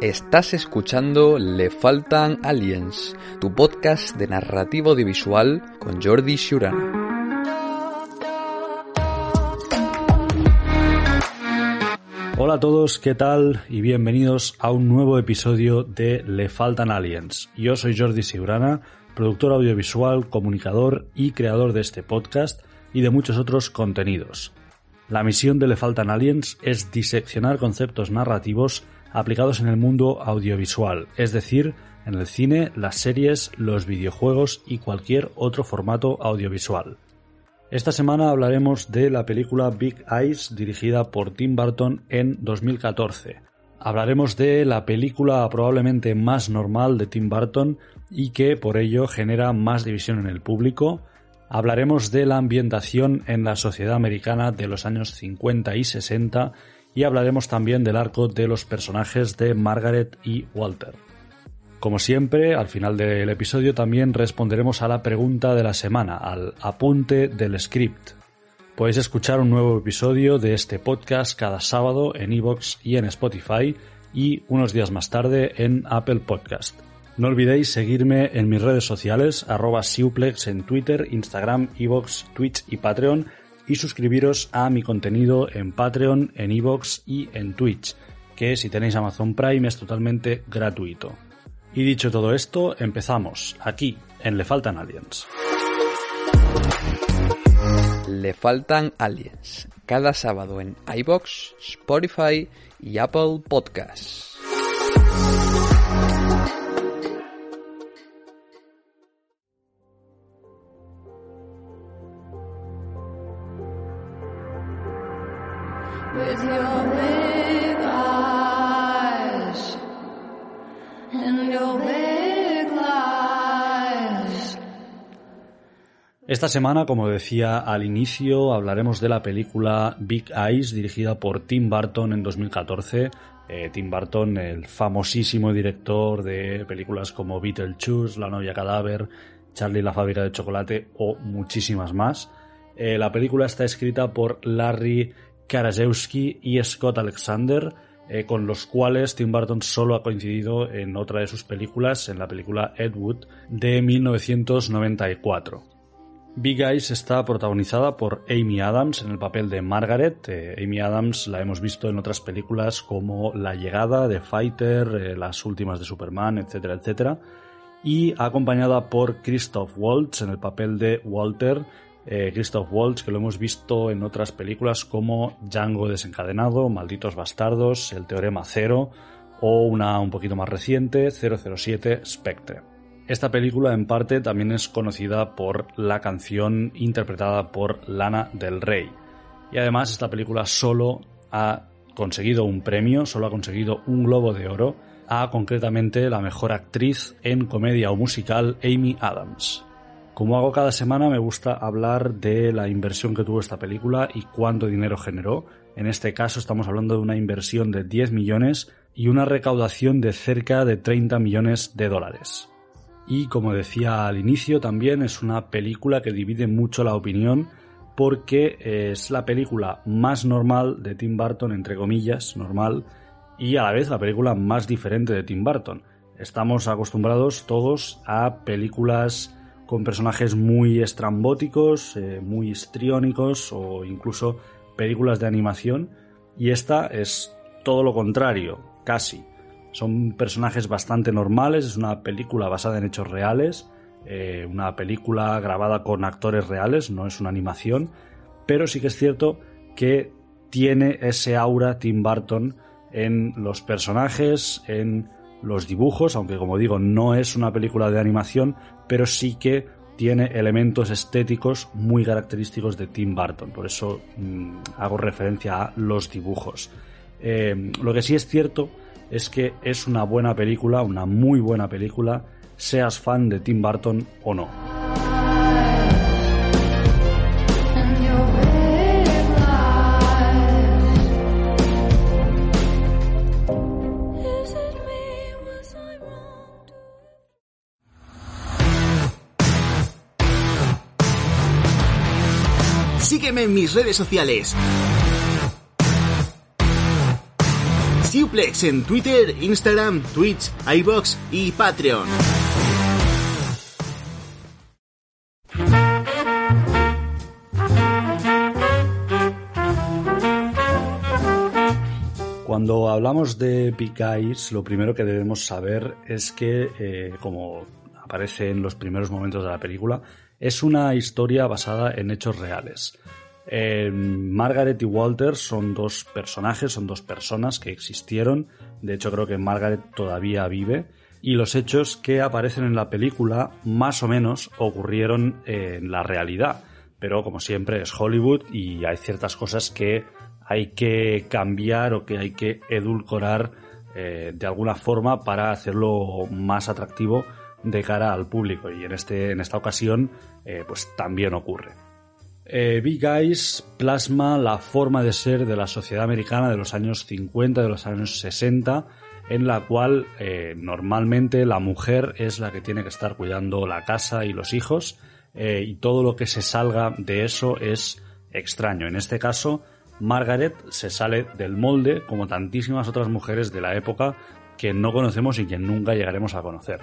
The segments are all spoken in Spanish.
Estás escuchando Le Faltan Aliens, tu podcast de narrativo audiovisual con Jordi Shurana. Hola a todos, ¿qué tal? Y bienvenidos a un nuevo episodio de Le Faltan Aliens. Yo soy Jordi Siurana, productor audiovisual, comunicador y creador de este podcast y de muchos otros contenidos. La misión de Le Faltan Aliens es diseccionar conceptos narrativos aplicados en el mundo audiovisual, es decir, en el cine, las series, los videojuegos y cualquier otro formato audiovisual. Esta semana hablaremos de la película Big Eyes dirigida por Tim Burton en 2014. Hablaremos de la película probablemente más normal de Tim Burton y que por ello genera más división en el público. Hablaremos de la ambientación en la sociedad americana de los años 50 y 60 y hablaremos también del arco de los personajes de Margaret y Walter. Como siempre, al final del episodio también responderemos a la pregunta de la semana, al apunte del script. Podéis escuchar un nuevo episodio de este podcast cada sábado en iVoox y en Spotify y unos días más tarde en Apple Podcast. No olvidéis seguirme en mis redes sociales, arroba Siuplex en Twitter, Instagram, iVoox, Twitch y Patreon y suscribiros a mi contenido en Patreon, en iVoox y en Twitch, que si tenéis Amazon Prime es totalmente gratuito. Y dicho todo esto, empezamos aquí, en Le Faltan Aliens. Le Faltan Aliens, cada sábado en iBox, Spotify y Apple Podcasts. Esta semana, como decía al inicio, hablaremos de la película Big Eyes, dirigida por Tim Burton en 2014. Eh, Tim Burton, el famosísimo director de películas como Beetlejuice, La novia cadáver, Charlie la fábrica de chocolate o muchísimas más. Eh, la película está escrita por Larry Karaszewski y Scott Alexander, eh, con los cuales Tim Burton solo ha coincidido en otra de sus películas, en la película Ed Wood de 1994. Big Eyes está protagonizada por Amy Adams en el papel de Margaret. Eh, Amy Adams la hemos visto en otras películas como La llegada de Fighter, eh, las últimas de Superman, etcétera, etcétera. Y acompañada por Christoph Waltz en el papel de Walter, eh, Christoph Waltz, que lo hemos visto en otras películas como Django desencadenado, Malditos Bastardos, El Teorema Cero o una un poquito más reciente, 007 Spectre. Esta película en parte también es conocida por la canción interpretada por Lana del Rey. Y además esta película solo ha conseguido un premio, solo ha conseguido un globo de oro a concretamente la mejor actriz en comedia o musical Amy Adams. Como hago cada semana, me gusta hablar de la inversión que tuvo esta película y cuánto dinero generó. En este caso estamos hablando de una inversión de 10 millones y una recaudación de cerca de 30 millones de dólares. Y como decía al inicio, también es una película que divide mucho la opinión porque es la película más normal de Tim Burton, entre comillas, normal, y a la vez la película más diferente de Tim Burton. Estamos acostumbrados todos a películas con personajes muy estrambóticos, eh, muy histriónicos o incluso películas de animación. Y esta es todo lo contrario, casi. Son personajes bastante normales, es una película basada en hechos reales, eh, una película grabada con actores reales, no es una animación, pero sí que es cierto que tiene ese aura Tim Burton en los personajes, en los dibujos, aunque como digo no es una película de animación, pero sí que tiene elementos estéticos muy característicos de Tim Burton, por eso mmm, hago referencia a los dibujos. Eh, lo que sí es cierto es que es una buena película, una muy buena película, seas fan de Tim Burton o no. Sígueme en mis redes sociales. Suplex en Twitter, Instagram, Twitch, iBox y Patreon. Cuando hablamos de Eyes, lo primero que debemos saber es que, eh, como aparece en los primeros momentos de la película, es una historia basada en hechos reales. Eh, Margaret y Walter son dos personajes, son dos personas que existieron. De hecho, creo que Margaret todavía vive. Y los hechos que aparecen en la película, más o menos, ocurrieron en la realidad. Pero como siempre es Hollywood y hay ciertas cosas que hay que cambiar o que hay que edulcorar eh, de alguna forma para hacerlo más atractivo de cara al público. Y en, este, en esta ocasión, eh, pues también ocurre. Eh, Big Eyes plasma la forma de ser de la sociedad americana de los años 50, de los años 60, en la cual eh, normalmente la mujer es la que tiene que estar cuidando la casa y los hijos, eh, y todo lo que se salga de eso es extraño. En este caso, Margaret se sale del molde, como tantísimas otras mujeres de la época que no conocemos y que nunca llegaremos a conocer.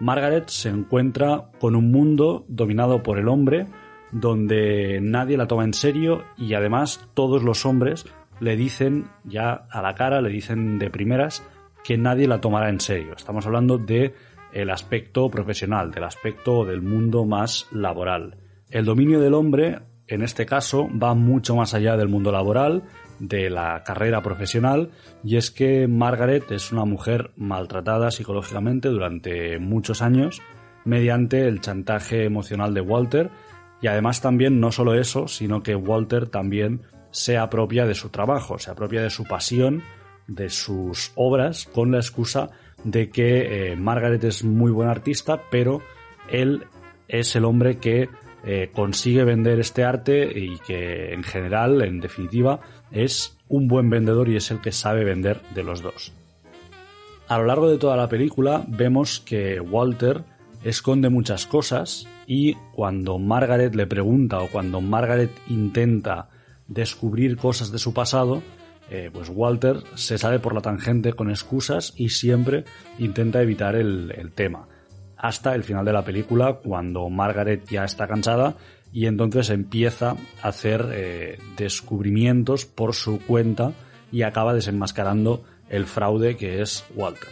Margaret se encuentra con un mundo dominado por el hombre, donde nadie la toma en serio y además todos los hombres le dicen ya a la cara, le dicen de primeras que nadie la tomará en serio. Estamos hablando de el aspecto profesional, del aspecto del mundo más laboral. El dominio del hombre, en este caso, va mucho más allá del mundo laboral, de la carrera profesional, y es que Margaret es una mujer maltratada psicológicamente durante muchos años mediante el chantaje emocional de Walter, y además también no solo eso, sino que Walter también se apropia de su trabajo, se apropia de su pasión, de sus obras, con la excusa de que eh, Margaret es muy buen artista, pero él es el hombre que eh, consigue vender este arte y que en general, en definitiva, es un buen vendedor y es el que sabe vender de los dos. A lo largo de toda la película vemos que Walter esconde muchas cosas y cuando Margaret le pregunta o cuando Margaret intenta descubrir cosas de su pasado, eh, pues Walter se sale por la tangente con excusas y siempre intenta evitar el, el tema. Hasta el final de la película, cuando Margaret ya está cansada y entonces empieza a hacer eh, descubrimientos por su cuenta y acaba desenmascarando el fraude que es Walter.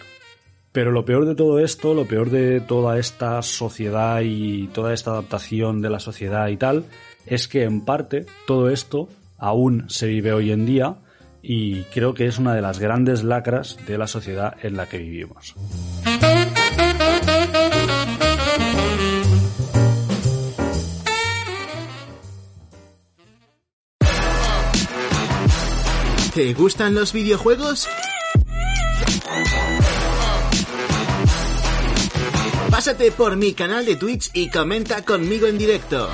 Pero lo peor de todo esto, lo peor de toda esta sociedad y toda esta adaptación de la sociedad y tal, es que en parte todo esto aún se vive hoy en día y creo que es una de las grandes lacras de la sociedad en la que vivimos. ¿Te gustan los videojuegos? Pásate por mi canal de Twitch y comenta conmigo en directo.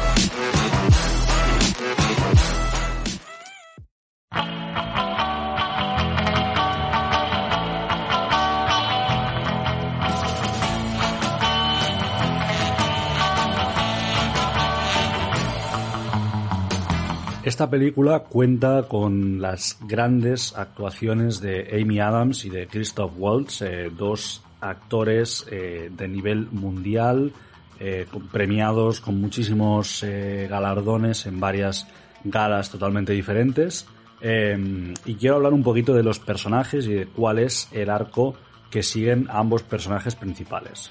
Esta película cuenta con las grandes actuaciones de Amy Adams y de Christoph Waltz, eh, dos actores eh, de nivel mundial, eh, premiados con muchísimos galardones en varias galas totalmente diferentes. Eh, y quiero hablar un poquito de los personajes y de cuál es el arco que siguen ambos personajes principales.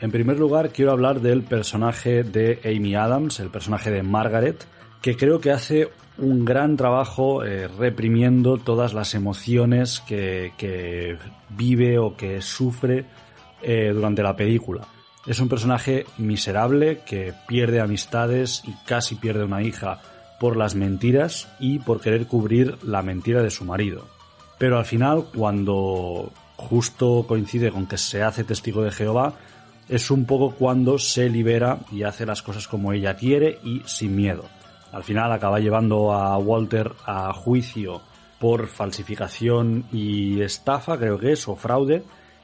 En primer lugar, quiero hablar del personaje de Amy Adams, el personaje de Margaret, que creo que hace un gran trabajo eh, reprimiendo todas las emociones que, vive o que sufre eh, durante la película. Es un personaje miserable que pierde amistades y casi pierde una hija por las mentiras y por querer cubrir la mentira de su marido. Pero al final, cuando justo coincide con que se hace testigo de Jehová, es un poco cuando se libera y hace las cosas como ella quiere y sin miedo. Al final acaba llevando a Walter a juicio por falsificación y estafa, creo que es, o fraude,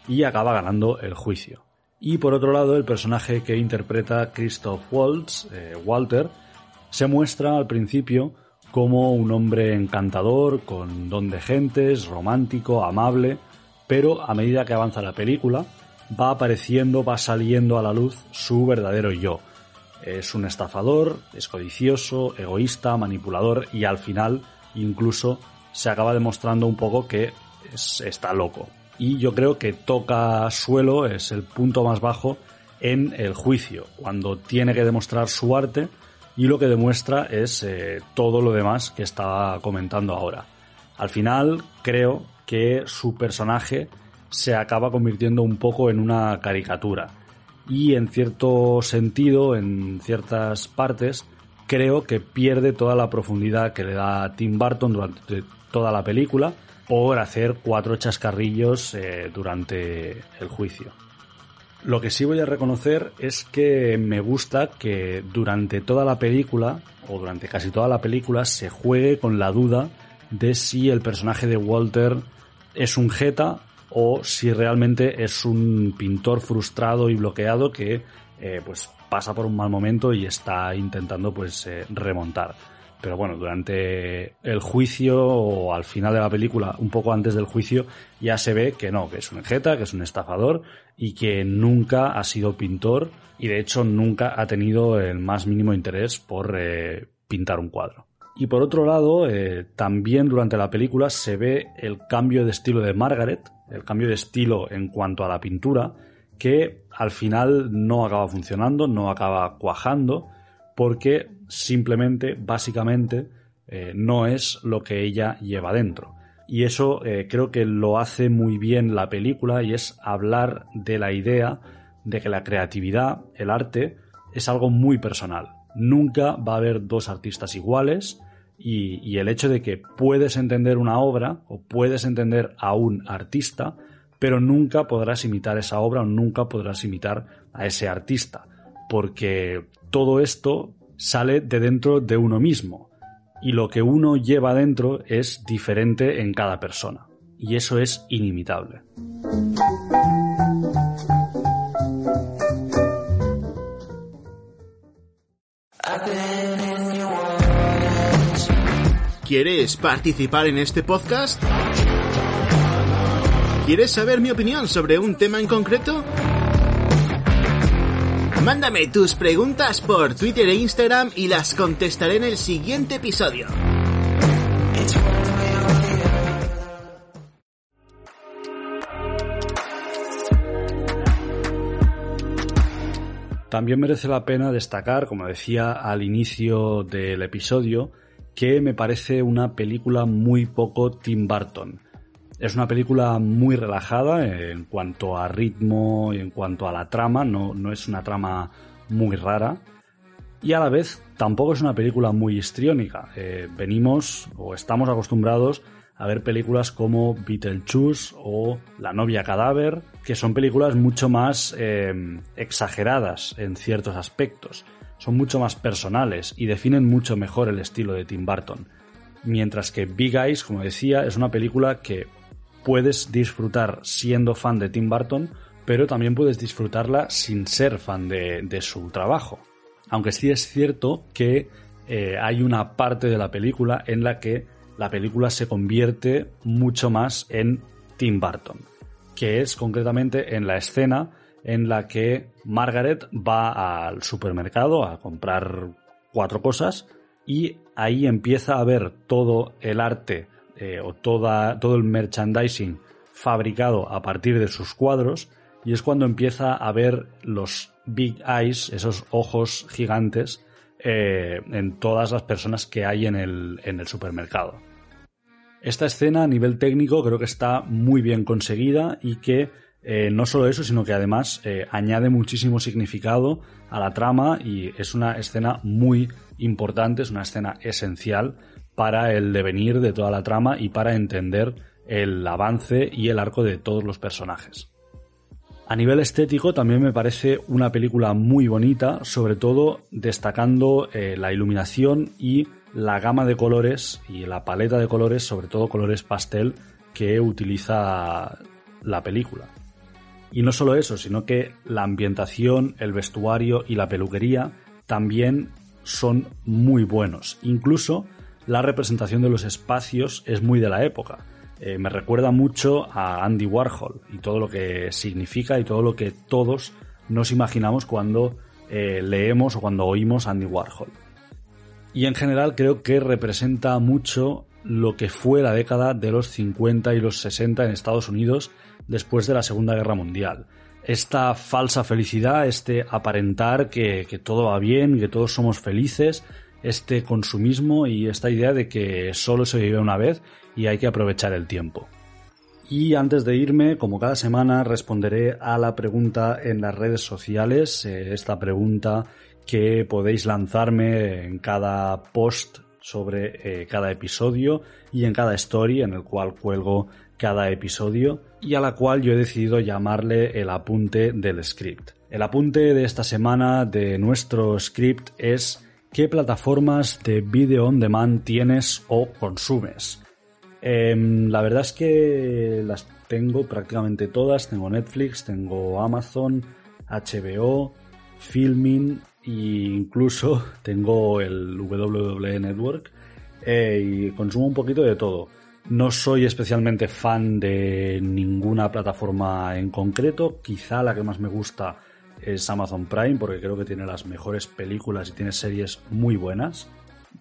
y acaba ganando el juicio. Y por otro lado, el personaje que interpreta Christoph Waltz, eh, Walter, se muestra al principio como un hombre encantador, con don de gentes, romántico, amable, pero a medida que avanza la película, va apareciendo, va saliendo a la luz su verdadero yo. Es un estafador, es codicioso, egoísta, manipulador y al final incluso se acaba demostrando un poco que está loco. Y yo creo que toca suelo, es el punto más bajo en el juicio, cuando tiene que demostrar su arte y lo que demuestra es eh, todo lo demás que estaba comentando ahora. Al final creo que su personaje se acaba convirtiendo un poco en una caricatura y en cierto sentido, en ciertas partes, creo que pierde toda la profundidad que le da Tim Burton durante toda la película por hacer cuatro chascarrillos eh, durante el juicio. Lo que sí voy a reconocer es que me gusta que durante toda la película, o durante casi toda la película, se juegue con la duda de si el personaje de Walter es un jeta o si realmente es un pintor frustrado y bloqueado que eh, pues pasa por un mal momento y está intentando pues eh, remontar. Pero bueno, durante el juicio o al final de la película, un poco antes del juicio, ya se ve que no, que es un jeta, que es un estafador y que nunca ha sido pintor y de hecho nunca ha tenido el más mínimo interés por eh, pintar un cuadro. Y por otro lado, eh, también durante la película se ve el cambio de estilo de Margaret, el cambio de estilo en cuanto a la pintura, que al final no acaba funcionando, no acaba cuajando, porque simplemente, básicamente, eh, no es lo que ella lleva dentro. Y eso eh, creo que lo hace muy bien la película y es hablar de la idea de que la creatividad, el arte, es algo muy personal. Nunca va a haber dos artistas iguales y, el hecho de que puedes entender una obra o puedes entender a un artista, pero nunca podrás imitar esa obra o nunca podrás imitar a ese artista, porque todo esto sale de dentro de uno mismo y lo que uno lleva dentro es diferente en cada persona y eso es inimitable. ¿Quieres participar en este podcast? ¿Quieres saber mi opinión sobre un tema en concreto? Mándame tus preguntas por Twitter e Instagram y las contestaré en el siguiente episodio. También merece la pena destacar, como decía al inicio del episodio, que me parece una película muy poco Tim Burton. Es una película muy relajada en cuanto a ritmo y en cuanto a la trama, no, no es una trama muy rara. Y a la vez tampoco es una película muy histriónica. Eh, venimos o estamos acostumbrados a ver películas como Beetlejuice o La novia cadáver, que son películas mucho más eh, exageradas en ciertos aspectos, son mucho más personales y definen mucho mejor el estilo de Tim Burton. Mientras que Big Eyes, como decía, es una película que puedes disfrutar siendo fan de Tim Burton, pero también puedes disfrutarla sin ser fan de, de su trabajo. Aunque sí es cierto que eh, hay una parte de la película en la que la película se convierte mucho más en Tim Burton, que es concretamente en la escena en la que Margaret va al supermercado a comprar cuatro cosas y ahí empieza a ver todo el arte eh, o toda, todo el merchandising fabricado a partir de sus cuadros y es cuando empieza a ver los big eyes, esos ojos gigantes, eh, en todas las personas que hay en el, en el supermercado. Esta escena a nivel técnico creo que está muy bien conseguida y que eh, no solo eso, sino que además eh, añade muchísimo significado a la trama y es una escena muy importante, es una escena esencial para el devenir de toda la trama y para entender el avance y el arco de todos los personajes. A nivel estético también me parece una película muy bonita, sobre todo destacando eh, la iluminación y la gama de colores y la paleta de colores, sobre todo colores pastel, que utiliza la película. Y no solo eso, sino que la ambientación, el vestuario y la peluquería también son muy buenos. Incluso la representación de los espacios es muy de la época. Eh, me recuerda mucho a Andy Warhol y todo lo que significa y todo lo que todos nos imaginamos cuando eh, leemos o cuando oímos Andy Warhol. Y en general creo que representa mucho lo que fue la década de los 50 y los 60 en Estados Unidos después de la Segunda Guerra Mundial. Esta falsa felicidad, este aparentar que, que todo va bien, que todos somos felices, este consumismo y esta idea de que solo se vive una vez y hay que aprovechar el tiempo. Y antes de irme, como cada semana, responderé a la pregunta en las redes sociales, eh, esta pregunta que podéis lanzarme en cada post sobre eh, cada episodio y en cada story en el cual cuelgo cada episodio y a la cual yo he decidido llamarle el apunte del script. El apunte de esta semana de nuestro script es ¿qué plataformas de video on demand tienes o consumes? Em, la verdad es que las tengo prácticamente todas. Tengo Netflix, tengo Amazon, HBO, Filming e incluso tengo el WWE Network eh, y consumo un poquito de todo. No soy especialmente fan de ninguna plataforma en concreto. Quizá la que más me gusta es Amazon Prime porque creo que tiene las mejores películas y tiene series muy buenas.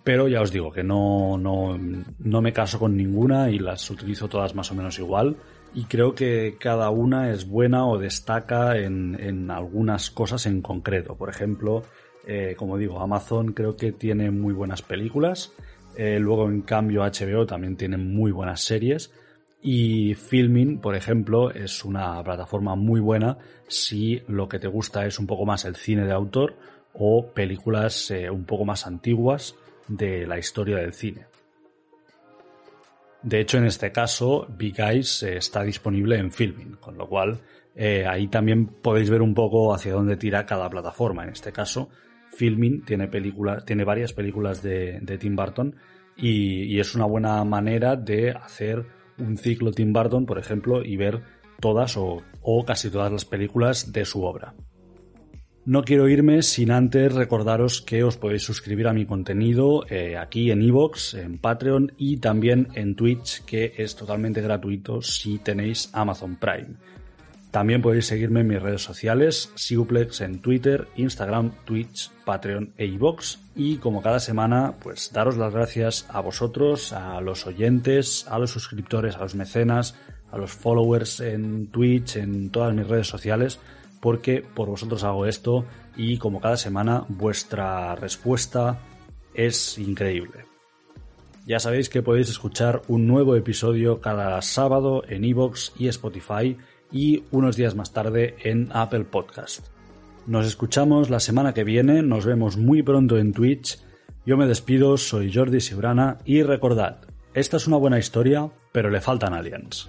Pero ya os digo que no, no, no me caso con ninguna y las utilizo todas más o menos igual. Y creo que cada una es buena o destaca en, en algunas cosas en concreto. Por ejemplo, eh, como digo, Amazon creo que tiene muy buenas películas. Eh, luego, en cambio, HBO también tiene muy buenas series. Y Filming, por ejemplo, es una plataforma muy buena si lo que te gusta es un poco más el cine de autor o películas eh, un poco más antiguas de la historia del cine. De hecho, en este caso, Big Eyes eh, está disponible en Filming, con lo cual ahí también podéis ver un poco hacia dónde tira cada plataforma. En este caso, Filming tiene tiene varias películas de, Tim Burton y, es una buena manera de hacer un ciclo Tim Burton, por ejemplo, y ver todas o casi todas las películas de su obra. No quiero irme sin antes recordaros que os podéis suscribir a mi contenido eh, aquí en Evox, en Patreon y también en Twitch, que es totalmente gratuito si tenéis Amazon Prime. También podéis seguirme en mis redes sociales, Siguplex en Twitter, Instagram, Twitch, Patreon e iVoox. Y como cada semana, pues daros las gracias a vosotros, a los oyentes, a los suscriptores, a los mecenas, a los followers en Twitch, en todas mis redes sociales porque por vosotros hago esto y como cada semana vuestra respuesta es increíble. Ya sabéis que podéis escuchar un nuevo episodio cada sábado en Evox y Spotify y unos días más tarde en Apple Podcast. Nos escuchamos la semana que viene, nos vemos muy pronto en Twitch. Yo me despido, soy Jordi Sibrana y recordad, esta es una buena historia, pero le faltan aliens.